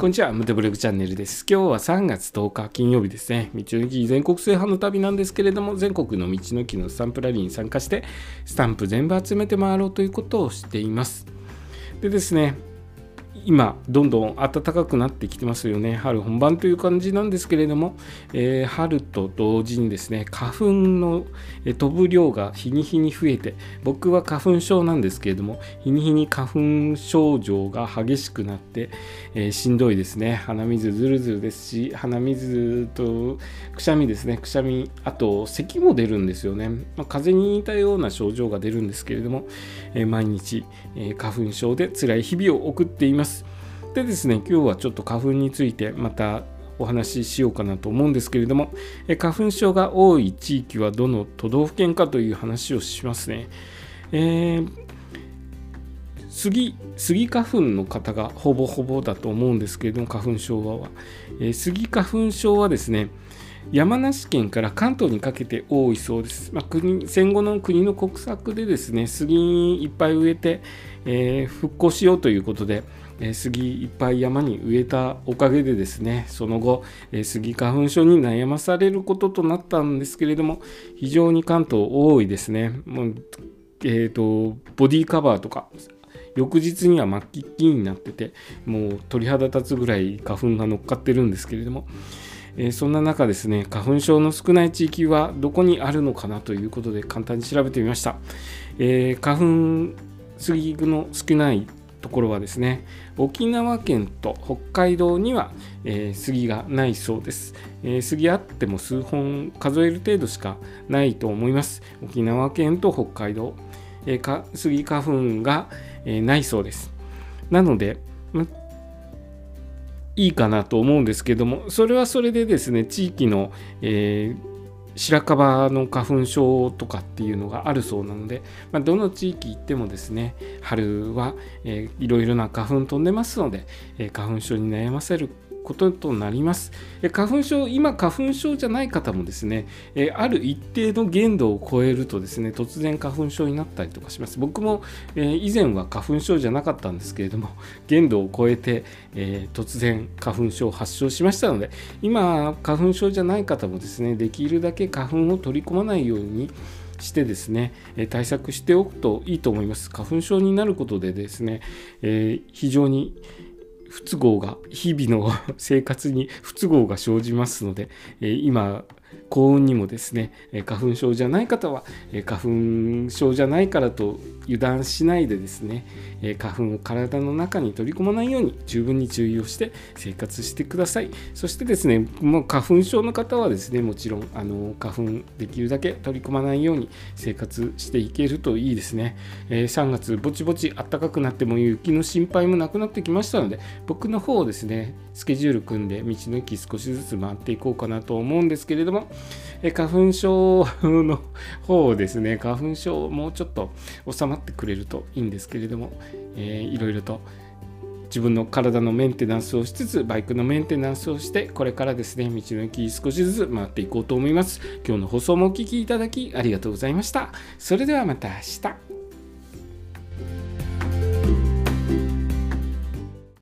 こんにちは、ムテブログチャンネルです。今日は3月10日金曜日ですね。道の駅全国制覇の旅なんですけれども、全国の道の駅のスタンプラリーに参加して、スタンプ全部集めて回ろうということをしています。でですね、今どんどん暖かくなってきてますよね。春本番という感じなんですけれども、えー、春と同時にですね花粉の飛ぶ量が日に日に増えて僕は花粉症なんですけれども日に日に花粉症状が激しくなって、えー、しんどいですね。鼻水ずるずるですし鼻水とくしゃみですね。くしゃみあと咳も出るんですよね、まあ、風邪に似たような症状が出るんですけれども、えー、毎日、え花粉症で辛い日々を送っています。でですね、今日はちょっと花粉についてまたお話ししようかなと思うんですけれども、花粉症が多い地域はどの都道府県かという話をしますね。えー、杉杉花粉の方がほぼほぼだと思うんですけれども、花粉症は、えー、杉花粉症はですね、山梨県から関東にかけて多いそうです。まあ、国戦後の国の国策でですね、杉いっぱい植えて、えー、復興しようということで、え、杉いっぱい山に植えたおかげでですね、その後、え、杉花粉症に悩まされることとなったんですけれども、非常に関東多いですね。もうえーと、ボディカバーとか翌日には末期になっててもう鳥肌立つぐらい花粉が乗っかってるんですけれども、え、そんな中ですね花粉症の少ない地域はどこにあるのかなということで簡単に調べてみました、えー、花粉杉の少ないところはですね沖縄県と北海道には、えー、杉がないそうです、えー、杉あっても数本数える程度しかないと思います。沖縄県と北海道、えー、杉花粉が、えないそうです。なのでいいかなと思うんですけどもそれはそれでですね地域の、えー、白樺の花粉症とかっていうのがあるそうなので、まあ、どの地域行ってもですね春は、えー、いろいろな花粉飛んでますので、えー、花粉症に悩ませることとなります。花粉症、今花粉症じゃない方もですね、ある一定の限度を超えるとですね、突然花粉症になったりとかします。僕も以前は花粉症じゃなかったんですけれども、限度を超えて突然花粉症を発症しましたので、今花粉症じゃない方もですね、できるだけ花粉を取り込まないようにしてですね、対策しておくといいと思います。花粉症になることでですね、非常に不都合が日々の生活に不都合が生じますので、え今幸運にもですね花粉症じゃない方は花粉症じゃないからと油断しないでですねえ花粉を体の中に取り込まないように十分に注意をして生活してください。そしてですねもう花粉症の方はですねもちろんあの花粉できるだけ取り込まないように生活していけるといいですね。え3月ぼちぼち暖かくなっても雪の心配もなくなってきましたので僕の方をですねスケジュール組んで道の駅少しずつ回っていこうかなと思うんですけれどもえ花粉症の方ですね花粉症もうちょっと収まっってくれるといいんですけれども、えー、いろいろと自分の体のメンテナンスをしつつバイクのメンテナンスをしてこれからですね道の駅少しずつ回っていこうと思います。今日の放送もお聴きいただきありがとうございました。それではまた明日。